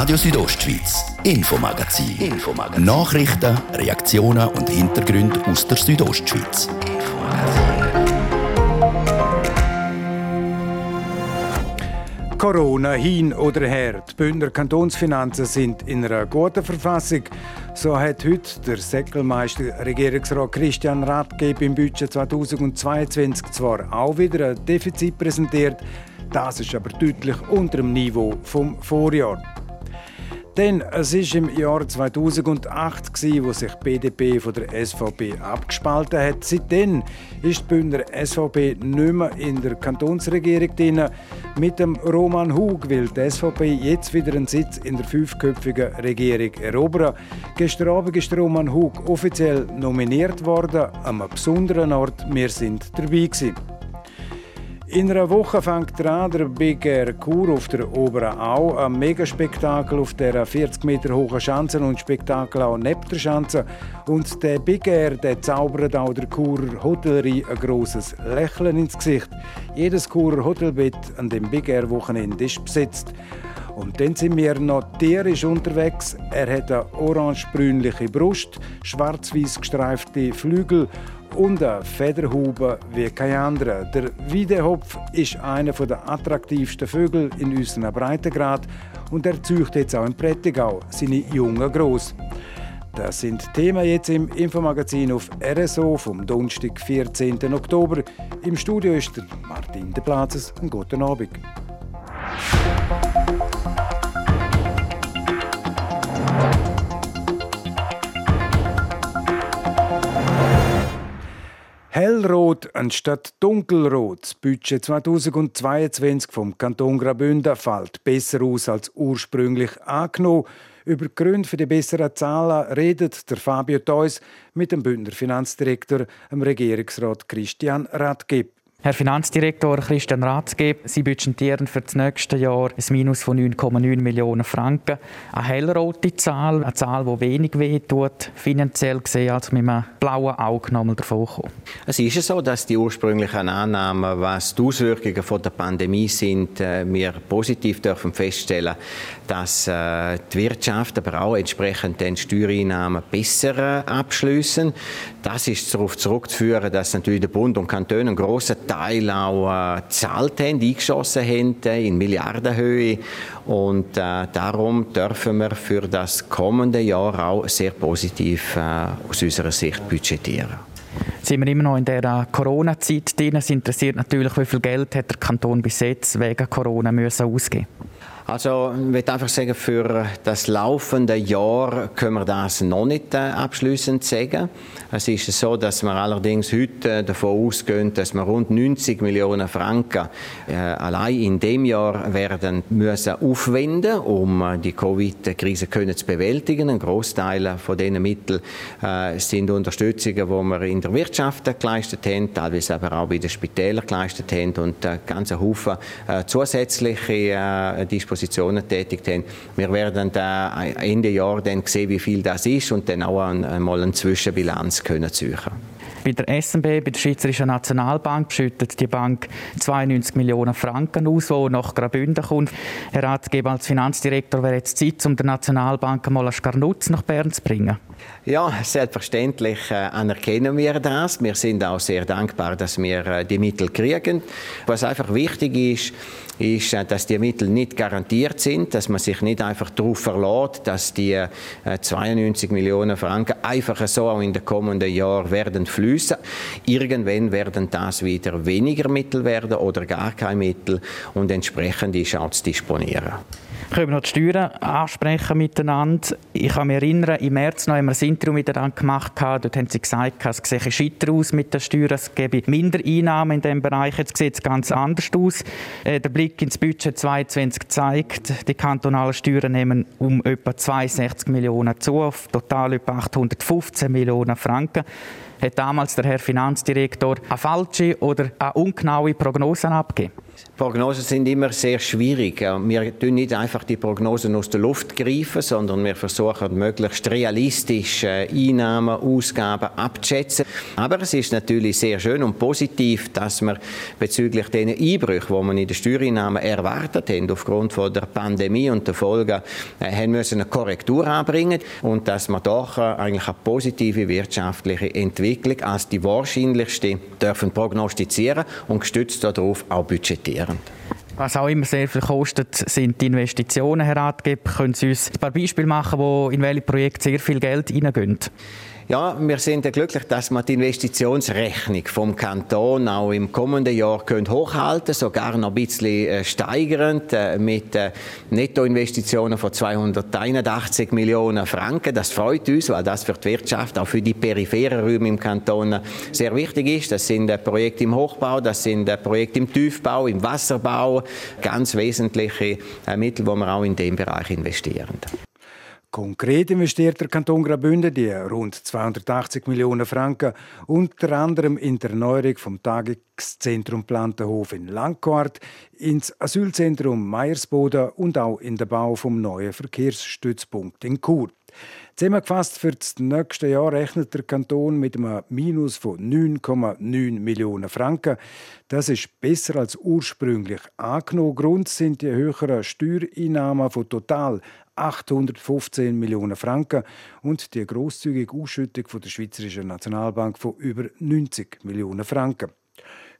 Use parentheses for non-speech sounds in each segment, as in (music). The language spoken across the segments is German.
Radio Südostschweiz, Infomagazin. Infomagazin. Nachrichten, Reaktionen und Hintergründe aus der Südostschweiz. Corona hin oder her. Die Bündner Kantonsfinanzen sind in einer guten Verfassung. So hat heute der Säckelmeister Regierungsrat Christian Rathgeb im Budget 2022 zwar auch wieder ein Defizit präsentiert, das ist aber deutlich unter dem Niveau vom Vorjahr. Denn es ist im Jahr 2008 gewesen, wo sich die BDP von der SVP abgespalten hat. Seitdem ist die Bündner SVP nicht mehr in der Kantonsregierung drin. Mit dem Roman Hug will die SVP jetzt wieder einen Sitz in der fünfköpfigen Regierung erobern. Gestern Abend ist Roman Hug offiziell nominiert worden, an einem besonderen Ort. Wir sind dabei gewesen. In einer Woche fängt der Big Air Kur auf der Oberen Au, ein Megaspektakel auf der 40 Meter hohen Schanze und Spektakel auch neben der Schanze. Und der Big Air der zaubert auch der Churer Hotellerie ein grosses Lächeln ins Gesicht. Jedes Churer Hotelbett an dem Big Air Wochenende ist besetzt. Und dann sind wir noch tierisch unterwegs. Er hat eine orange-brünliche Brust, schwarz-weiß gestreifte Flügel und eine Federhaube wie kein anderer. Der Wiedehopf ist einer der attraktivsten Vögel in unserem Breitengrad und er züchtet jetzt auch in Prättigau seine Jungen groß. Das sind Themen jetzt im Infomagazin auf RSO vom Donnerstag, 14. Oktober. Im Studio ist der Martin de Platzes. Einen guten Abend. Hellrot anstatt dunkelrot. Das Budget 2022 vom Kanton Graubünden fällt besser aus als ursprünglich angenommen. Über die Gründe für die besseren Zahlen redet der Fabio Theus mit dem Bündner Finanzdirektor, dem Regierungsrat Christian Radgeb. Herr Finanzdirektor Christian Ratzgeb, Sie budgetieren für das nächste Jahr ein Minus von 9,9 Millionen Franken. Eine hellrote Zahl, eine Zahl, die wenig wehtut, finanziell gesehen, als mit einem blauen Auge nochmal davon kommen. Es ist so, dass die ursprünglichen Annahmen, was die Auswirkungen von der Pandemie sind, äh, wir positiv dürfen feststellen, dass äh, die Wirtschaft, aber auch entsprechend den Steuereinnahmen besser äh, abschließen. Das ist darauf zurückzuführen, dass natürlich der Bund und Kantone einen grossen Teil auch äh, gezahlt haben, eingeschossen haben äh, in Milliardenhöhe. Und äh, darum dürfen wir für das kommende Jahr auch sehr positiv äh, aus unserer Sicht budgetieren. Sind wir immer noch in der Corona-Zeit drin? Es interessiert natürlich, wie viel Geld hat der Kanton bis jetzt wegen Corona müssen ausgeben also ich würde einfach sagen, für das laufende Jahr können wir das noch nicht äh, abschließend sagen. Es ist so, dass wir allerdings heute davon ausgehen, dass wir rund 90 Millionen Franken äh, allein in dem Jahr werden müssen aufwenden, um äh, die Covid-Krise zu bewältigen. Ein Großteil von diesen Mitteln äh, sind Unterstützungen, die wir in der Wirtschaft geleistet haben, teilweise aber auch bei den Spitälern geleistet haben und äh, ganz Haufen äh, zusätzliche äh, Dispositionen Positionen tätig haben. Wir werden da Ende Jahr dann sehen, wie viel das ist und dann auch einmal eine Zwischenbilanz können ziehen. Bei der SNB, bei der Schweizerischen Nationalbank, schüttet die Bank 92 Millionen Franken aus, die nach Graubünden kommt. Herr Ratgeber, als Finanzdirektor wäre jetzt Zeit, um der Nationalbank mal einen Skarnutz nach Bern zu bringen. Ja, selbstverständlich äh, anerkennen wir das. Wir sind auch sehr dankbar, dass wir äh, die Mittel kriegen. Was einfach wichtig ist, ist, äh, dass die Mittel nicht garantiert sind, dass man sich nicht einfach darauf verlässt, dass die äh, 92 Millionen Franken einfach so auch in den kommenden Jahren werden fließen. Irgendwann werden das wieder weniger Mittel werden oder gar keine Mittel und entsprechend ist auch zu disponieren. Können wir noch die Steuern ansprechen miteinander? Ich kann mich erinnern, im März noch haben wir ein Interview miteinander gemacht. Dort haben sie gesagt, es sehe scheiter aus mit den Steuern. Es gebe Mindereinnahmen in diesem Bereich. Jetzt sieht es ganz anders aus. Äh, der Blick ins Budget 2022 zeigt, die kantonalen Steuern nehmen um etwa 62 Millionen zu, auf total etwa 815 Millionen Franken hat damals der Herr Finanzdirektor eine falsche oder eine ungenaue Prognosen abgegeben? Prognosen sind immer sehr schwierig. Wir tun nicht einfach die Prognosen aus der Luft greifen, sondern wir versuchen möglichst realistisch Einnahmen, Ausgaben abzuschätzen. Aber es ist natürlich sehr schön und positiv, dass wir bezüglich den Einbrüchen, die man in den Steuereinnahmen erwartet haben, aufgrund von der Pandemie und der Folgen, äh, haben müssen eine Korrektur anbringen und dass wir doch äh, eigentlich eine positive wirtschaftliche Entwicklung als die wahrscheinlichste dürfen prognostizieren und gestützt darauf auch budgetieren. Was auch immer sehr viel kostet, sind die Investitionen, Herr Ratgeber. Können Sie uns ein paar Beispiele machen, wo in welche Projekte sehr viel Geld hineingehen? Ja, wir sind glücklich, dass wir die Investitionsrechnung vom Kanton auch im kommenden Jahr können hochhalten sogar noch ein bisschen äh, steigernd äh, mit äh, Nettoinvestitionen von 281 Millionen Franken. Das freut uns, weil das für die Wirtschaft, auch für die peripheren Räume im Kanton sehr wichtig ist. Das sind Projekte im Hochbau, das sind Projekte im Tiefbau, im Wasserbau, ganz wesentliche Mittel, die wir auch in dem Bereich investieren. Konkret investiert der Kanton Graubünden die rund 280 Millionen Franken unter anderem in der Erneuerung vom Tageszentrum Plantenhof in Langquart, ins Asylzentrum Meiersboden und auch in den Bau vom neuen Verkehrsstützpunkt in Chur. Zusammengefasst für das nächste Jahr rechnet der Kanton mit einem Minus von 9,9 Millionen Franken. Das ist besser als ursprünglich angenommen. Grund sind die höheren Steuereinnahmen von total 815 Millionen Franken und die großzügige Ausschüttung von der Schweizerischen Nationalbank von über 90 Millionen Franken.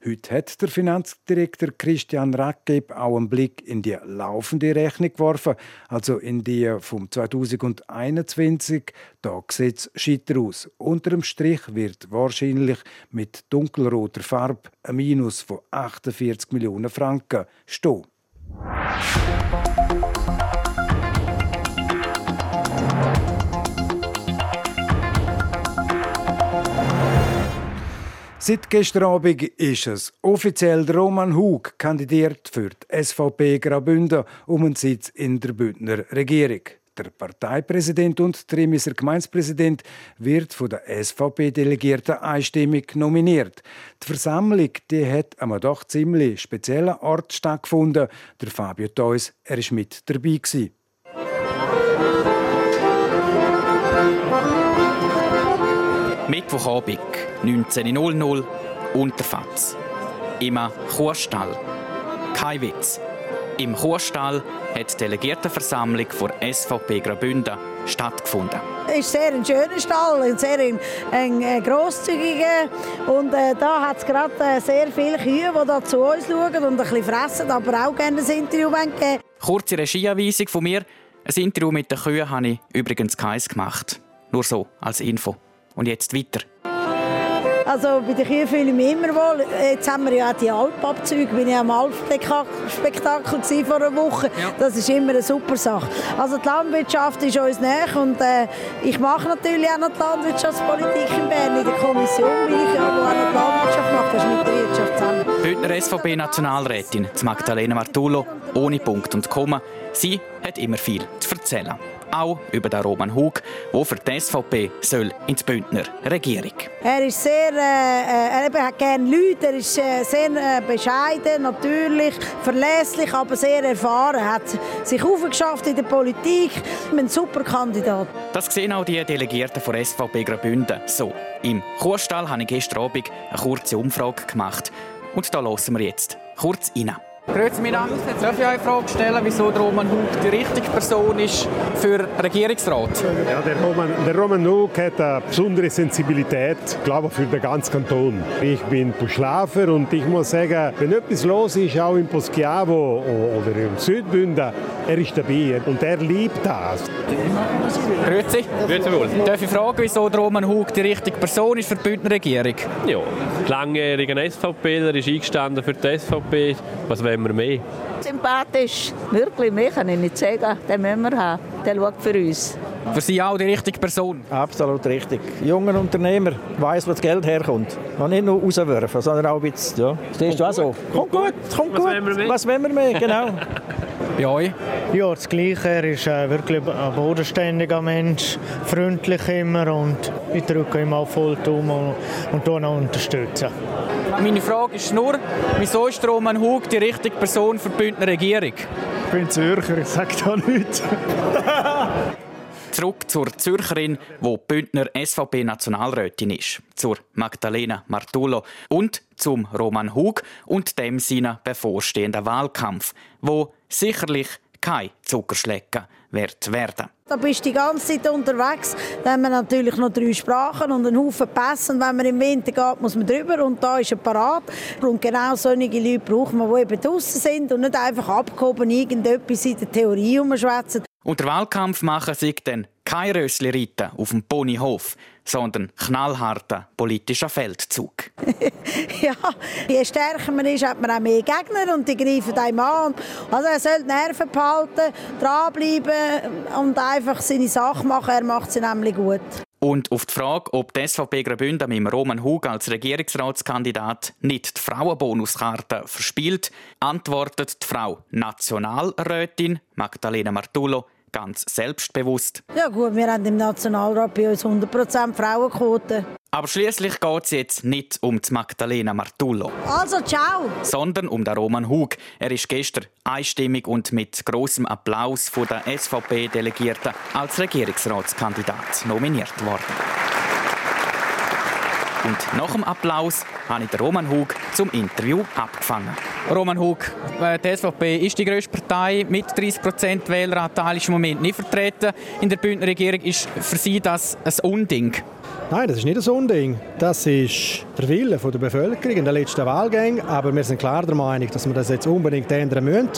Heute hat der Finanzdirektor Christian Rackeb auch einen Blick in die laufende Rechnung geworfen, also in die vom 2021. Da sieht es scheiter aus. Unter dem Strich wird wahrscheinlich mit dunkelroter Farbe ein Minus von 48 Millionen Franken stehen. Seit gestern Abend ist es offiziell Roman Hug kandidiert für die SVP Graubünden um einen Sitz in der Bündner Regierung. Der Parteipräsident und Trimiser Gemeinspräsident wird von der SVP-Delegierten einstimmig nominiert. Die Versammlung die hat einem doch ziemlich speziellen Ort stattgefunden. Der Fabio Theus, er ist mit dabei gewesen. Mittwochabend, 19.00 Unterfatz. Im Kuhstall. Kein Witz. Im Kuhstall hat die Delegiertenversammlung der SVP Graubünden stattgefunden. Es ist sehr ein schöner Stall, ein sehr ein, ein, ein grosszügiger und äh, da hat es gerade äh, sehr viele Kühe, die da zu uns schauen und ein bisschen fressen, aber auch gerne ein Interview geben. Kurze Regieanweisung von mir. Ein Interview mit den Kühen habe ich übrigens keins gemacht. Nur so, als Info. Und jetzt weiter. Also bei den Kühen fühle ich mich immer wohl. Jetzt haben wir ja auch die Alpabzüge. Bin ich am Alpspektakel vor einer Woche. Ja. Das ist immer eine super Sache. Also die Landwirtschaft ist uns näher und äh, ich mache natürlich auch noch die Landwirtschaftspolitik in Bern. In der Kommission bin ich ja, wo auch noch die Landwirtschaft macht. Das ist mit der Wirtschaft zusammen. Bündner SVP-Nationalrätin Magdalena Martullo, ohne Punkt und Komma. Sie hat immer viel zu erzählen auch über den Roman Hug, der für die SVP soll in die Bündner Regierung. Er ist sehr, äh, er hat gerne Leute, er ist äh, sehr äh, bescheiden, natürlich, verlässlich, aber sehr erfahren. Er hat sich aufgeschafft in der Politik, ein super Kandidat. Das sehen auch die Delegierten von SVP Graubünden so. Im Kuhstall habe ich gestern Abend eine kurze Umfrage gemacht. Und da hören wir jetzt kurz rein. Grüezi miteinander. Darf ich euch eine Frage stellen, wieso der Roman Hug die richtige Person ist für Regierungsrat? Ja, der Roman, der Roman Hug hat eine besondere Sensibilität, glaube ich, für den ganzen Kanton. Ich bin Buschlafer und ich muss sagen, wenn etwas los ist, auch in Poschiavo oder im Südbünden, er ist dabei und er liebt das. Grüezi. Grüezi wohl. Darf ich fragen, wieso der Roman Hug die richtige Person ist für die Bündner Regierung? Ja, langjähriger SVPler ist eingestanden für die SVP. Was wollen wir mehr? Sympathisch, wirklich, mehr kann ich nicht sagen. Den müssen wir haben. Der schaut für uns. Für Sie auch die richtige Person? Absolut richtig. Junger Unternehmer weiß, wo das Geld herkommt. Und nicht nur rauswerfen, sondern auch ein bisschen. Ja. Stehst du auch so? Kommt gut, kommt gut. Was wollen wir mehr? Was wollen wir mehr? Genau. (laughs) Bei euch? Ja, das Gleiche. Er ist äh, wirklich ein bodenständiger Mensch, freundlich immer und ich drücke ihm auch voll um und, und unterstützen. Meine Frage ist nur, wieso ist Roman Hug die richtige Person für die Bündner Regierung? Ich bin Zürcher, ich sage da nichts. Zurück zur Zürcherin, wo Bündner SVP-Nationalrätin ist, zur Magdalena Martullo und zum Roman Hug und dem seinen bevorstehenden Wahlkampf, wo sicherlich kein Zuckerschlecken wird werden. Da bist du die ganze Zeit unterwegs. Dann haben wir natürlich noch drei Sprachen und einen Haufen Pässe. Und wenn man im Winter geht, muss man drüber und da ist er parat. Und genau solche Leute braucht man, die eben draußen sind und nicht einfach abgehoben irgendetwas in der Theorie umschwätzen. Und der Wahlkampf machen sich dann kein Rössli reiten auf dem Ponyhof, sondern knallharter politischer Feldzug. (laughs) ja, je stärker man ist, hat man auch mehr Gegner und die greifen einem an. Also er soll die Nerven behalten, dranbleiben und einfach seine Sache machen. Er macht sie nämlich gut. Und auf die Frage, ob die SVP Graubünden mit Roman Hug als Regierungsratskandidat nicht die Frauenbonuskarte verspielt, antwortet die Frau Nationalrätin Magdalena Martullo ganz selbstbewusst. Ja gut, wir haben im Nationalrat bei uns 100% Frauenquote. Aber schließlich geht es jetzt nicht um die Magdalena Martullo. Also, ciao! Sondern um den Roman Hug. Er ist gestern einstimmig und mit großem Applaus von der SVP-Delegierten als Regierungsratskandidat nominiert worden. Und nach dem Applaus habe ich Roman Hug zum Interview abgefangen. Roman Hug, äh, die SVP ist die grösste Partei mit 30% Wähleranteil, ist im Moment nicht vertreten. In der Bündner Regierung ist für Sie das ein Unding. Nein, das ist nicht ein Unding. Das ist der Wille der Bevölkerung in den letzten Wahlgängen. Aber wir sind klar der Meinung, dass wir das jetzt unbedingt ändern müssen.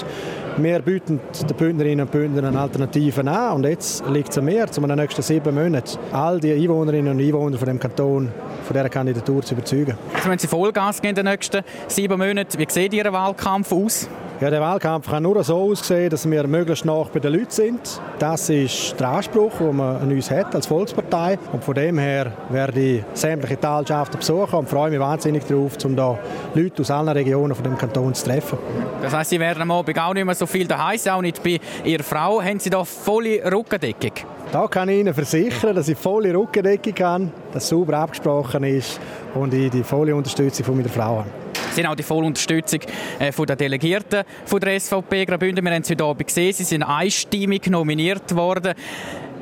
Wir bieten den Bündnerinnen und Bündnern Alternativen an. Und jetzt liegt es an mir, um in den nächsten sieben Monaten all die Einwohnerinnen und Einwohner von dem Kanton von dieser Kandidatur zu überzeugen. Also wenn Sie Vollgas geben in den nächsten sieben Monaten, wie sieht Ihr Wahlkampf aus? Ja, der Wahlkampf kann nur so aussehen, dass wir möglichst nah bei den Leuten sind. Das ist der Anspruch, den man an uns hat als Volkspartei. Und von dem her werde ich sämtliche Talschaften besuchen und freue mich wahnsinnig darauf, um da Leute aus allen Regionen von dem Kanton zu treffen. Das heißt, Sie werden am Abend auch nicht mehr so viel daheim sein, auch nicht bei Ihrer Frau. Haben Sie da volle Rückendeckung? Da kann ich Ihnen versichern, dass ich volle Rückendeckung habe, dass sauber abgesprochen ist und ich die volle Unterstützung von meiner Frau habe. Sie haben auch die volle Unterstützung äh, von der Delegierten von der SVP Graubünden. Wir haben sie heute Abend gesehen. Sie sind einstimmig nominiert worden.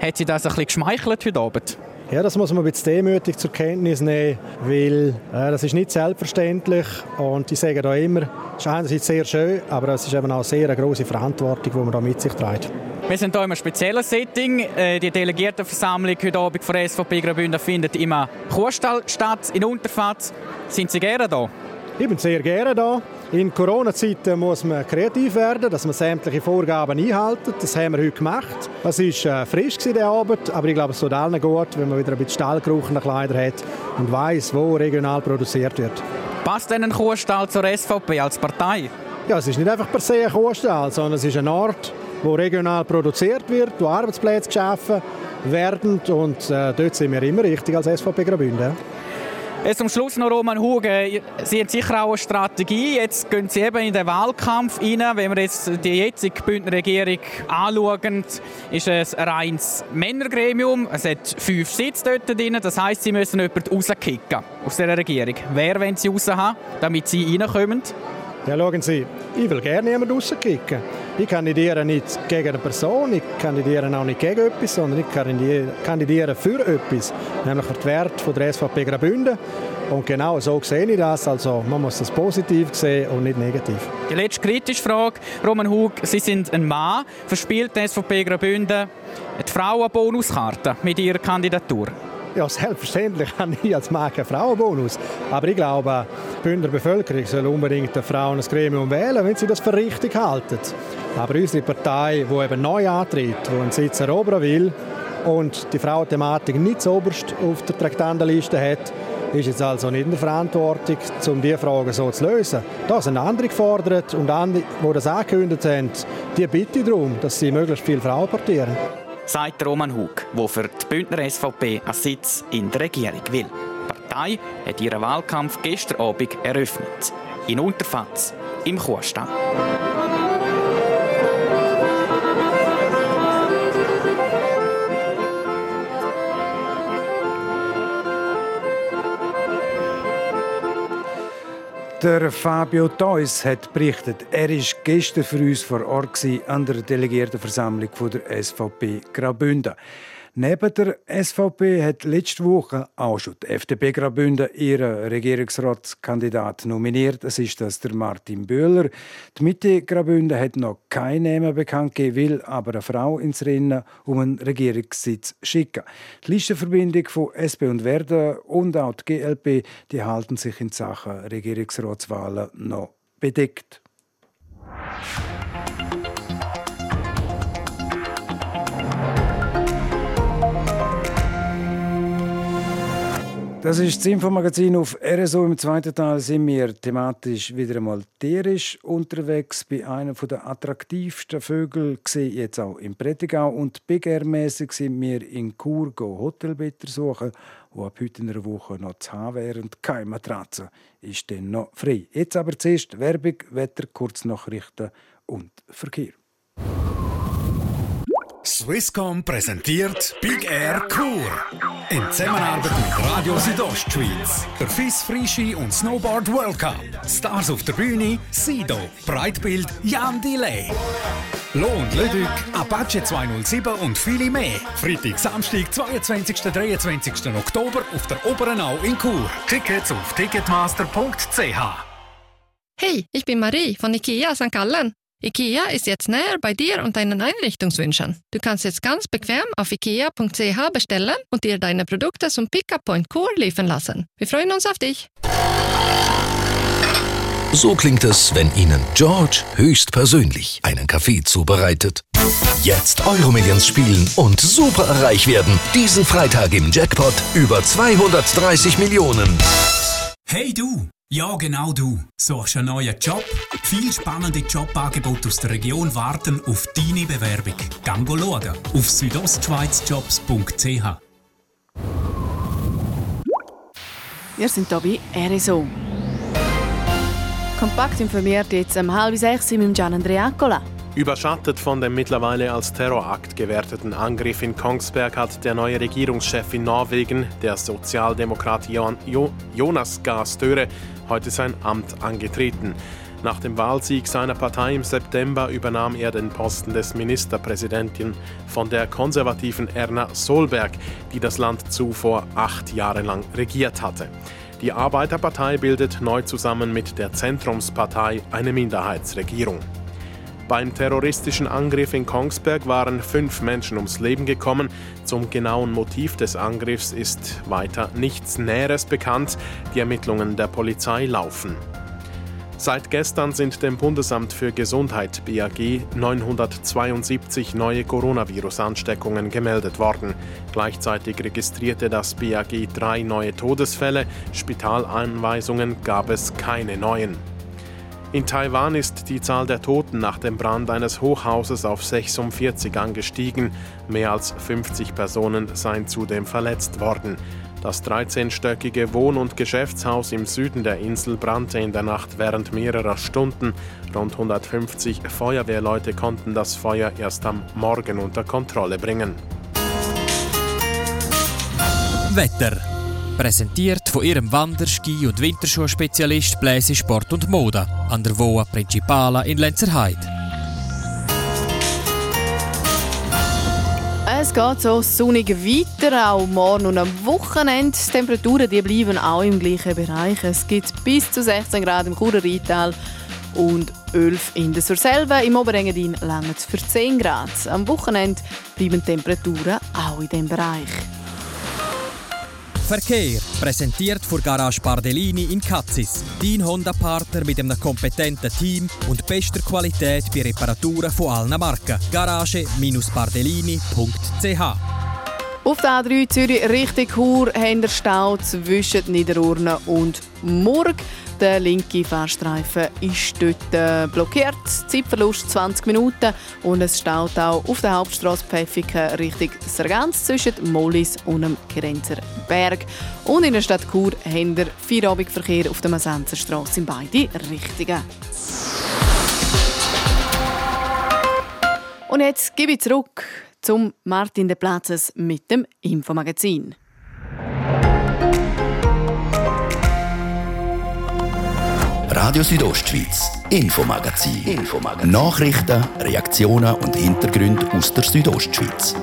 Hat Sie das ein bisschen geschmeichelt heute Abend? Ja, das muss man ein bisschen demütig zur Kenntnis nehmen, weil äh, das ist nicht selbstverständlich und ich sage da immer, es ist einerseits sehr schön, aber es ist eben auch sehr eine große Verantwortung, die man da mit sich trägt. Wir sind hier in einem speziellen Setting. Äh, die Delegiertenversammlung heute Abend von der SVP Graubünden findet im Kuhstall statt, in Unterfatz. Sind Sie gerne da? Ich bin sehr gerne da. In Corona-Zeiten muss man kreativ werden, dass man sämtliche Vorgaben einhält. Das haben wir heute gemacht. Es war äh, frisch der Abend, aber ich glaube, es tut allen gut, wenn man wieder ein bisschen Stallgeruch Kleidern hat und weiß, wo regional produziert wird. Passt denn ein Kuhstall zur SVP als Partei? Ja, es ist nicht einfach per se ein Kuhstall, sondern es ist ein Ort, wo regional produziert wird, wo Arbeitsplätze geschaffen werden und äh, dort sind wir immer richtig als SVP Graubünden. Jetzt zum Schluss noch Roman Hugen. Sie haben sicher auch eine Strategie. Jetzt gehen Sie eben in den Wahlkampf rein. Wenn wir jetzt die jetzige Bündner Regierung anschauen, ist es ein reines Männergremium. Es hat fünf Sitze dort drin. Das heisst, Sie müssen jemanden rauskicken aus dieser Regierung. Wer wollen Sie raus haben, damit Sie reinkommen? Ja, schauen Sie, ich will gerne jemanden rauskicken. Ich kandidiere nicht gegen eine Person, ich kandidiere auch nicht gegen etwas, sondern ich kandidiere für etwas, nämlich für die Werte der SVP Graubünden. Und genau so sehe ich das. Also man muss das positiv sehen und nicht negativ. Die letzte kritische Frage, Roman Hug, Sie sind ein Mann, verspielt die SVP Graubünden die Frauenbonuskarte mit Ihrer Kandidatur? Ja, selbstverständlich (laughs) habe ich als Mann keinen Frauenbonus. Aber ich glaube, die Bündner Bevölkerung soll unbedingt eine Frau ins Gremium wählen, wenn sie das für richtig halten. Aber unsere Partei, die eben neu antritt, die einen Sitz erobern will und die Frauenthematik nicht so oberst auf der Traktandenliste hat, ist jetzt also nicht in der Verantwortung, um diese Fragen so zu lösen. Da sind andere gefordert und andere, die das angekündigt haben, die bitte darum, dass sie möglichst viele Frauen portieren sagt Roman Hug, der für die Bündner SVP einen Sitz in der Regierung will. Die Partei hat ihren Wahlkampf gestern Abend eröffnet. In Unterfatz, im Kuhstall. Der Fabio Theus hat berichtet, er ist gestern für uns vor Ort an der Delegiertenversammlung der SVP Graubünden. Neben der SVP hat letzte Woche auch schon die FDP Graubünden ihren Regierungsratskandidat nominiert. Das ist das der Martin Böhler. Die Mitte Graubünden hat noch keinen Namen bekannt gegeben, will aber eine Frau ins Rennen um einen Regierungssitz schicken. Die Listenverbindung von SP und Werden und auch die GLP die halten sich in Sachen Regierungsratswahlen noch bedeckt. Das ist das Infomagazin auf RSO. Im zweiten Teil sind wir thematisch wieder einmal tierisch unterwegs. Bei einem der attraktivsten Vögel gesehen, jetzt auch im Prättigau. Und Big Air-mässig sind wir in Chur Hotelbetter suchen, wo ab heute in einer Woche noch zu haben wären. Keine Matratze ist dann noch frei. Jetzt aber zuerst Werbung, Wetter, Kurznachrichten und Verkehr. Swisscom präsentiert Big Air Kur. In Zusammenarbeit mit Radio Südostschweiz. Der FIS Frischi und Snowboard World Cup. Stars auf der Bühne, Sido, Breitbild, Jan Delay. Lohn, Lüdück, Apache 207 und viele mehr. Freitag, Samstag, 22. 23. Oktober auf der Oberenau in Chur. Tickets auf ticketmaster.ch. Hey, ich bin Marie von IKEA St. Gallen. IKEA ist jetzt näher bei dir und deinen Einrichtungswünschen. Du kannst jetzt ganz bequem auf ikea.ch bestellen und dir deine Produkte zum Pickup Point Core liefern lassen. Wir freuen uns auf dich. So klingt es, wenn Ihnen George höchstpersönlich einen Kaffee zubereitet. Jetzt Euromillions spielen und super reich werden. Diesen Freitag im Jackpot über 230 Millionen. Hey du! Ja, genau du. Suchst einen neuen Job? Viel spannende Jobangebote aus der Region warten auf deine Bewerbung. Gang schauen auf südostschweizjobs.ch. Wir sind hier bei RSO. Kompakt informiert jetzt um halb sechs mit Gian Andrea Accola. Überschattet von dem mittlerweile als Terrorakt gewerteten Angriff in Kongsberg hat der neue Regierungschef in Norwegen, der Sozialdemokrat Jonas Gahr Støre, heute sein Amt angetreten. Nach dem Wahlsieg seiner Partei im September übernahm er den Posten des Ministerpräsidenten von der konservativen Erna Solberg, die das Land zuvor acht Jahre lang regiert hatte. Die Arbeiterpartei bildet neu zusammen mit der Zentrumspartei eine Minderheitsregierung. Beim terroristischen Angriff in Kongsberg waren fünf Menschen ums Leben gekommen. Zum genauen Motiv des Angriffs ist weiter nichts Näheres bekannt. Die Ermittlungen der Polizei laufen. Seit gestern sind dem Bundesamt für Gesundheit BAG 972 neue Coronavirus-Ansteckungen gemeldet worden. Gleichzeitig registrierte das BAG drei neue Todesfälle. Spitaleinweisungen gab es keine neuen. In Taiwan ist die Zahl der Toten nach dem Brand eines Hochhauses auf 46 angestiegen. Mehr als 50 Personen seien zudem verletzt worden. Das 13-stöckige Wohn- und Geschäftshaus im Süden der Insel brannte in der Nacht während mehrerer Stunden. Rund 150 Feuerwehrleute konnten das Feuer erst am Morgen unter Kontrolle bringen. Wetter Präsentiert von ihrem Wander-, Ski- und Winterschuhspezialist Bläse Sport und Mode an der Voa Principala in Lenzerheide. Es geht so sonnig weiter, auch morgen und am Wochenende. Die Temperaturen die bleiben auch im gleichen Bereich. Es gibt bis zu 16 Grad im Churer Rheintal und 11 in der Surselva. Im Oberengadin langt es für 10 Grad. Am Wochenende bleiben die Temperaturen auch in diesem Bereich. Verkehr präsentiert von Garage Bardellini in Katzis. Dein Honda-Partner mit einem kompetenten Team und bester Qualität bei Reparaturen von allen Marken. Garage-bardellini.ch Auf der A3 Zürich Richtung Chur haben Stau zwischen Niederurne und Murg. Der linke Fahrstreifen ist dort äh, blockiert. Zeitverlust 20 Minuten und es staut auch auf der Hauptstraße Pfäffiken Richtung Sargans zwischen Mollis und dem Grenzer Berg. Und in der Stadt Chur haben wir Feierabendverkehr auf der Masenzerstraße in beide Richtungen. Und jetzt gebe ich zurück zum Martin de Platzes mit dem Infomagazin. Radio Südostschweiz, Infomagazin. Infomagazin. Nachrichten, Reaktionen und Hintergründe aus der Südostschweiz.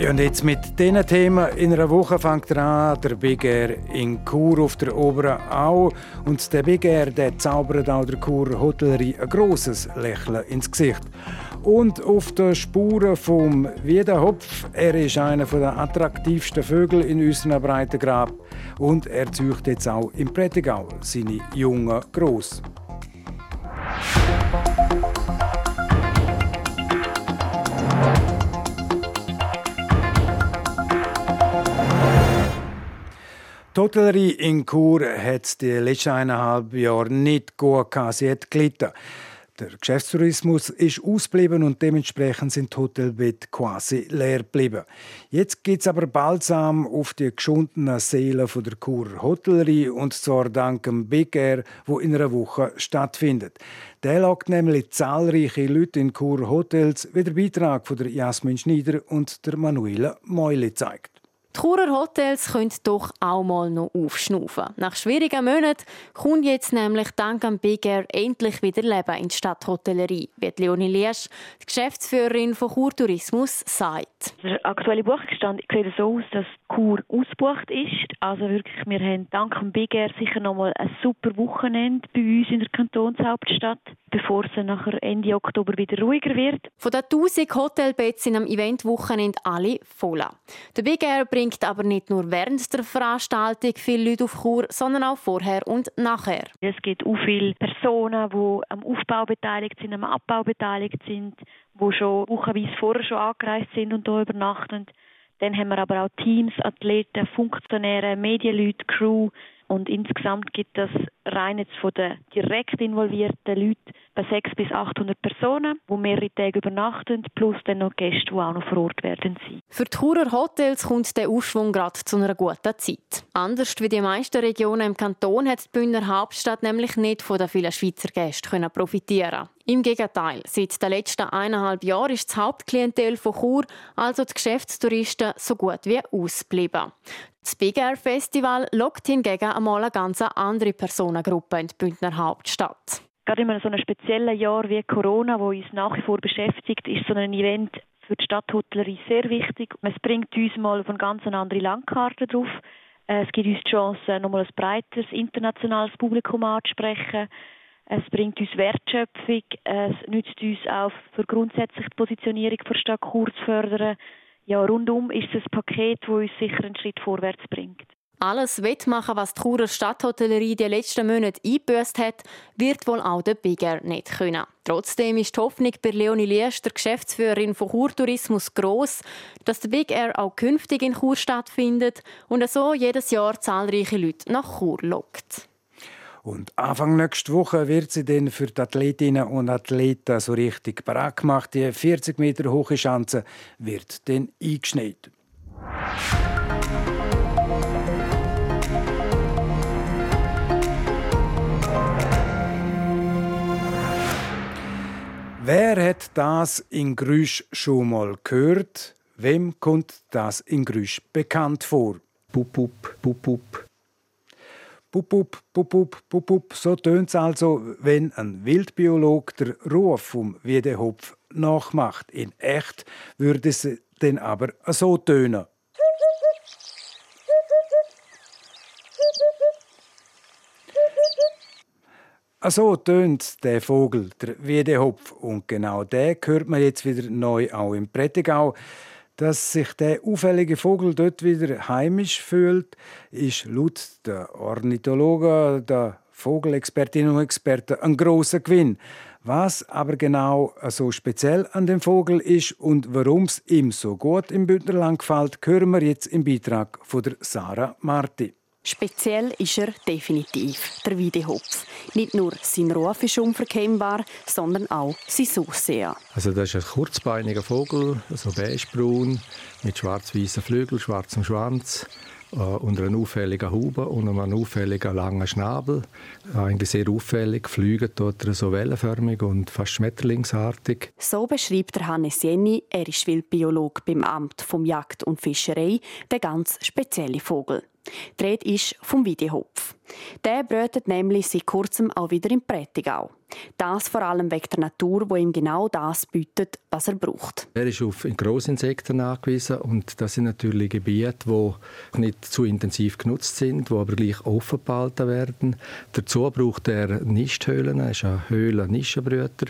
Ja, und jetzt mit diesen Themen in einer Woche fängt an, der Big Air in Chur auf der oberen Au. Und der Big Air der zaubert auch der Chur Hotellerie ein grosses Lächeln ins Gesicht und auf den Spuren vom Wiedehopf. Er ist einer der attraktivsten Vögel in unserem Breitengrab und er züchtet jetzt auch im Prättigau seine Jungen gross. Die Hotellerie in Chur hat die letzten eineinhalb Jahre nicht gut gehabt. Sie hat gelitten. Der Geschäftstourismus ist ausgeblieben und dementsprechend sind Hotelbetten quasi leer geblieben. Jetzt geht es aber balsam auf die geschundenen Seelen der Churer Hotellerie und zwar dank dem Big Air, wo in einer Woche stattfindet. Der lockt nämlich zahlreiche Leute in Churer Hotels, wie der Beitrag von der Jasmin Schneider und der Manuela Meuli zeigt. Die Churer Hotels können doch auch mal noch aufschnaufen. Nach schwierigen Monaten kommt jetzt nämlich dank am Big Air endlich wieder Leben in die Stadthotellerie, wie Leonie Liesch, die Geschäftsführerin von Chur Tourismus, sagt. Der aktuelle Buchungsstand sieht so aus, dass Chur ausgebucht ist. Also wirklich, wir haben dank dem Big Air sicher noch mal ein super Wochenende bei uns in der Kantonshauptstadt, bevor es nachher Ende Oktober wieder ruhiger wird. Von den 1000 Hotelbetten sind am Eventwochenende alle voll. Der Big Air bringt aber nicht nur während der Veranstaltung viele Leute auf Chur, sondern auch vorher und nachher. Es gibt auch viele Personen, die am Aufbau beteiligt sind, am Abbau beteiligt sind, die schon wochenweise vorher schon angereist sind und hier übernachten. Dann haben wir aber auch Teams, Athleten, Funktionäre, Medienleute, Crew, und insgesamt gibt es rein jetzt von den direkt involvierten Leuten bei 600 bis 800 Personen, die mehrere Tage übernachten, plus dann noch Gäste, die auch noch vor Ort werden sein. Für die Churer Hotels kommt der Aufschwung gerade zu einer guten Zeit. Anders wie die meisten Regionen im Kanton hat die Bündner Hauptstadt nämlich nicht von den vielen Schweizer Gästen profitieren im Gegenteil, seit den letzten eineinhalb Jahren ist das Hauptklientel von Chur, also die Geschäftstouristen, so gut wie ausgeblieben. Das Big Air Festival lockt hingegen einmal eine ganz andere Personengruppe in die Bündner Hauptstadt. Gerade in so einem speziellen Jahr wie Corona, wo uns nach wie vor beschäftigt, ist so ein Event für die Stadthotellerie sehr wichtig. Es bringt uns mal auf eine ganz andere Landkarte drauf. Es gibt uns die Chance, nochmal ein breiteres internationales Publikum anzusprechen. Es bringt uns Wertschöpfung, es nützt uns auch für grundsätzlich die Positionierung der Stadt Chur zu fördern. Ja, rundum ist es ein Paket, das uns sicher einen Schritt vorwärts bringt. Alles wettmachen, was die Churer Stadthotellerie die letzten Monate eingebüßt hat, wird wohl auch der Bigger nicht können. Trotzdem ist die Hoffnung bei Leonie Liesch, der Geschäftsführerin von Chur Tourismus, gross, dass der Big Air auch künftig in Chur stattfindet und so jedes Jahr zahlreiche Leute nach Chur lockt. Und Anfang nächste Woche wird sie dann für die Athletinnen und Athleten so richtig bereit gemacht. Die 40 Meter hohe Schanze wird dann eingeschneit. Wer hat das in Grüsch schon mal gehört? Wem kommt das in Grüsch bekannt vor? Pup, pup, pup, pup. Pup, pup, pup, pup, pup, So tönt es also, wenn ein Wildbiolog der Ruf vom Wiedehopf nachmacht. In echt würde es dann aber so tönen. So tönt der Vogel, der Wiedehopf. Und genau den hört man jetzt wieder neu auch im Prättigau. Dass sich der auffällige Vogel dort wieder heimisch fühlt, ist laut der Ornithologen, der Vogelexpertinnen und Experten ein großer Gewinn. Was aber genau so speziell an dem Vogel ist und warum es ihm so gut im Bündnerland gefällt, hören wir jetzt im Beitrag von der Sarah Marti. Speziell ist er definitiv, der Wiedehopf. Nicht nur sein Ruf ist unverkennbar, sondern auch sein Aussehen. Also das ist ein kurzbeiniger Vogel, so beigebraun, mit schwarz-weißen Flügeln, schwarzem Schwanz, äh, unter einer auffälligen Haube und einem auffälligen langen Schnabel. Eigentlich sehr auffällig, fliegt dort so wellenförmig und fast schmetterlingsartig. So beschreibt der Hannes Jenny, er ist Wildbiolog beim Amt vom Jagd und Fischerei, den ganz speziellen Vogel. Die Rede ist vom Wiedehopf. Der brütet nämlich seit kurzem auch wieder im Prättigau. Das vor allem wegen der Natur, wo ihm genau das bietet, was er braucht. Er ist auf Grossinsekten angewiesen und das sind natürlich Gebiete, die nicht zu intensiv genutzt sind, die aber gleich offen behalten werden. Dazu braucht er Nisthöhlen, er ist ein Höhlen-Nischenbrüter,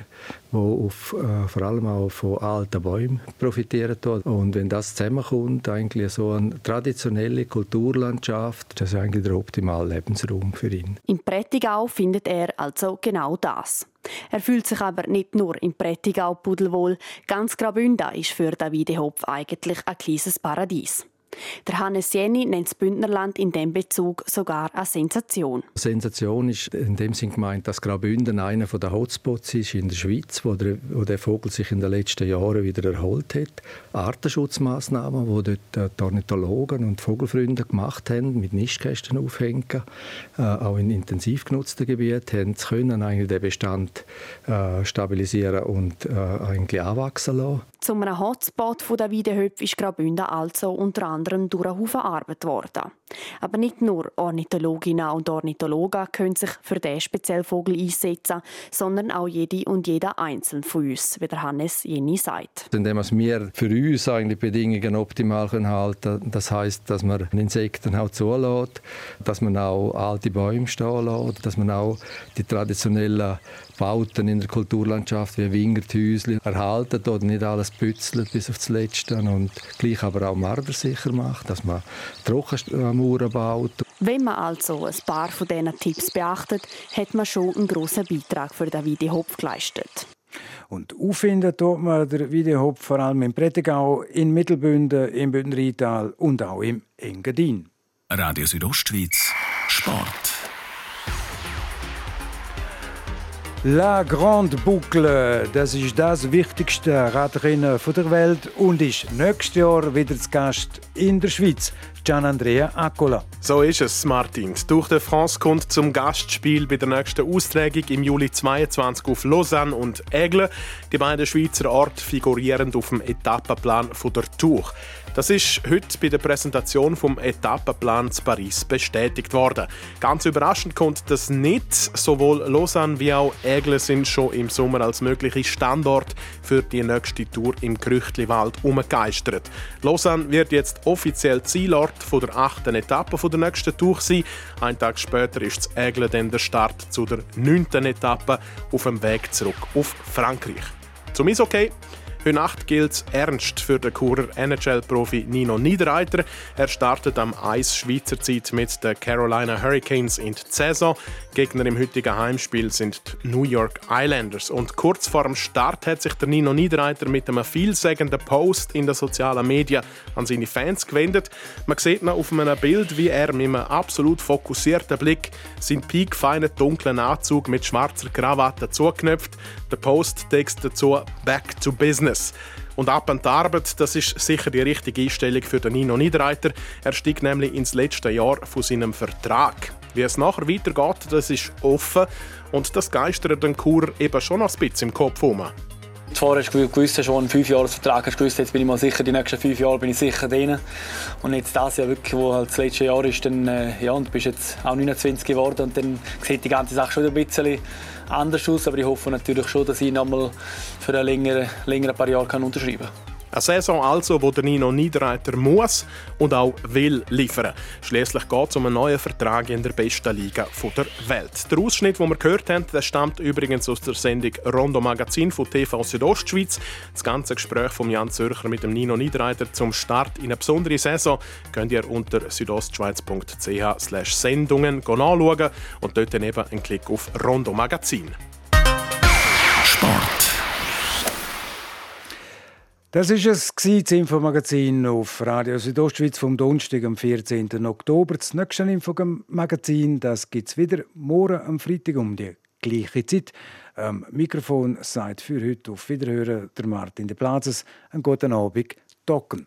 der auf, äh, vor allem auch von alten Bäumen profitieren. Und wenn das zusammenkommt, eigentlich so eine traditionelle Kulturlandschaft, das ist eigentlich der optimale Lebensraum für ihn. Im Prättigau findet er also genau das. Er fühlt sich aber nicht nur im Prättigau pudelwohl. Ganz Graubünden ist für Davide Hopf eigentlich ein kleines Paradies. Der Hannes Jenny nennt das Bündnerland in diesem Bezug sogar eine Sensation. Sensation ist in dem Sinn gemeint, dass Graubünden einer der Hotspots ist in der Schweiz, wo der, wo der Vogel sich in den letzten Jahren wieder erholt hat. Artenschutzmaßnahmen, die dort die Ornithologen und Vogelfreunde gemacht haben, mit Nistkästen aufhängen, äh, auch in intensiv genutzten Gebieten, haben sie können eigentlich den Bestand äh, stabilisieren und äh, eigentlich anwachsen lassen. Zu einem Hotspot der Wiedehöpfe ist Graubünden also unter anderem durch einen Haufen Arbeit worden. Aber nicht nur Ornithologinnen und Ornithologen können sich für diesen speziellen Vogel einsetzen, sondern auch jede und jeder einzelne von uns, wie der Hannes Jenny sagt. Indem wir für uns eigentlich Bedingungen optimal halten können, das heißt, dass man Insekten auch zulässt, dass man auch alte Bäume stehen lässt, dass man auch die traditionellen Bauten in der Kulturlandschaft wie Wingerthäusli erhalten oder nicht alles bützelt bis aufs Letzte und gleich aber auch mardersicher macht, dass man Trockenmauern baut. Wenn man also ein paar von diesen Tipps beachtet, hat man schon einen grossen Beitrag für den Videohopf geleistet. Und auffinden tut man den Videohopf vor allem im Prättigau, in Mittelbünden, im Bündnertal und auch im Engadin. Radio Südostschweiz Sport. La Grande Boucle, das ist das wichtigste Radrennen der Welt und ist nächstes Jahr wieder zu Gast in der Schweiz. Gian Andrea Accola. So ist es, Martin. Die Tour de France kommt zum Gastspiel bei der nächsten Austragung im Juli 22 auf Lausanne und Aigle. Die beiden Schweizer Orte figurieren auf dem Etappenplan der Tour. Das ist heute bei der Präsentation vom Etappenplan zu Paris bestätigt worden. Ganz überraschend kommt das nicht. Sowohl Lausanne wie auch Aigle sind schon im Sommer als mögliche Standort für die nächste Tour im Krüchtliwald umgegeistert. Lausanne wird jetzt offiziell Zielort der achten Etappe der nächsten Tour sein. Ein Tag später ist das Aigle dann der Start zu der neunten Etappe auf dem Weg zurück auf Frankreich. Zum Eishockey. Heute Nacht gilt es ernst für den Churer NHL-Profi Nino Niederreiter. Er startet am Eis Schweizer Zeit mit den Carolina Hurricanes in die Saison. Gegner im heutigen Heimspiel sind die New York Islanders. Und kurz vor dem Start hat sich der Nino Niederreiter mit einem vielsagenden Post in den sozialen Medien an seine Fans gewendet. Man sieht noch auf einem Bild, wie er mit einem absolut fokussierten Blick seinen piekfeinen dunklen Anzug mit schwarzer Krawatte zuknöpft. Der Posttext dazu «Back to Business». Business. Und ab an die Arbeit, das ist sicher die richtige Einstellung für den Nino Niederreiter. Er stieg nämlich ins letzte Jahr von seinem Vertrag. Wie es nachher weitergeht, das ist offen und das geistert den Kur eben schon noch ein bisschen im Kopf herum. Vorher hast du gewusst, schon einen Fünfjahresvertrag hast du gewusst, jetzt bin ich mal sicher, die nächsten fünf Jahre bin ich sicher drin. Und jetzt das Jahr wirklich, wo halt das letzte Jahr ist, dann, äh, ja, und du bist jetzt auch 29 geworden und dann sieht die ganze Sache schon ein bisschen anders aus. Aber ich hoffe natürlich schon, dass ich noch mal für ein längere, längere paar Jahre unterschreiben kann. Eine Saison also, wo der Nino Niederreiter muss und auch will liefern. Schließlich geht es um einen neuen Vertrag in der besten Liga der Welt. Der Ausschnitt, den wir gehört haben, der stammt übrigens aus der Sendung Rondo Magazin von TV Südostschweiz. Das ganze Gespräch von Jan Zürcher mit dem Nino Niederreiter zum Start in eine besondere Saison könnt ihr unter südostschweiz.ch Sendungen anschauen und dort dann eben einen Klick auf Rondo Magazin. Das ist es, das Infomagazin auf Radio Südostschweiz vom Donnerstag, am 14. Oktober. Das nächste Infomagazin gibt es wieder morgen am Freitag um die gleiche Zeit. Am Mikrofon sagt für heute auf Wiederhören der Martin de Plazes. Einen guten Abend, Docken.